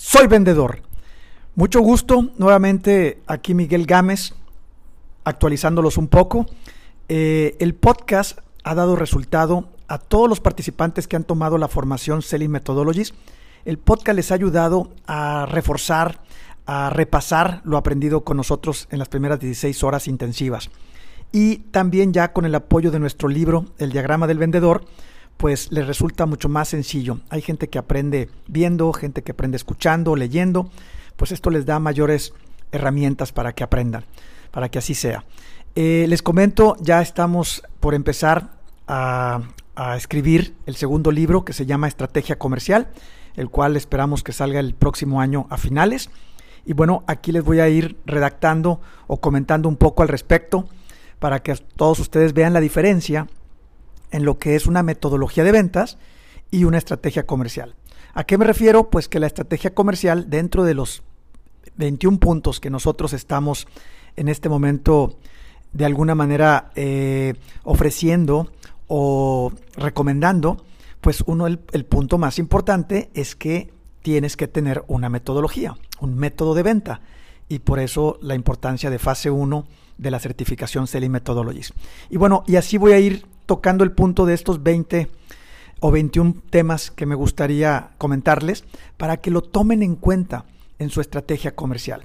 Soy vendedor. Mucho gusto, nuevamente aquí Miguel Gámez, actualizándolos un poco. Eh, el podcast ha dado resultado a todos los participantes que han tomado la formación Selling Methodologies. El podcast les ha ayudado a reforzar, a repasar lo aprendido con nosotros en las primeras 16 horas intensivas. Y también ya con el apoyo de nuestro libro, El diagrama del vendedor, pues les resulta mucho más sencillo. Hay gente que aprende viendo, gente que aprende escuchando, leyendo, pues esto les da mayores herramientas para que aprendan, para que así sea. Eh, les comento, ya estamos por empezar a, a escribir el segundo libro que se llama Estrategia Comercial, el cual esperamos que salga el próximo año a finales. Y bueno, aquí les voy a ir redactando o comentando un poco al respecto para que todos ustedes vean la diferencia en lo que es una metodología de ventas y una estrategia comercial. ¿A qué me refiero? Pues que la estrategia comercial, dentro de los 21 puntos que nosotros estamos en este momento de alguna manera eh, ofreciendo o recomendando, pues uno, el, el punto más importante es que tienes que tener una metodología, un método de venta. Y por eso la importancia de fase 1 de la certificación Selling Methodologies. Y bueno, y así voy a ir tocando el punto de estos 20 o 21 temas que me gustaría comentarles para que lo tomen en cuenta en su estrategia comercial.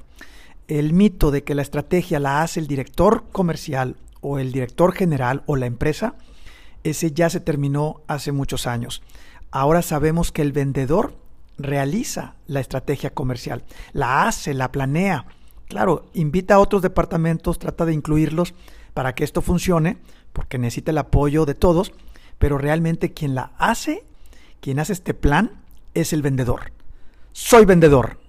El mito de que la estrategia la hace el director comercial o el director general o la empresa, ese ya se terminó hace muchos años. Ahora sabemos que el vendedor realiza la estrategia comercial, la hace, la planea. Claro, invita a otros departamentos, trata de incluirlos para que esto funcione, porque necesita el apoyo de todos, pero realmente quien la hace, quien hace este plan, es el vendedor. Soy vendedor.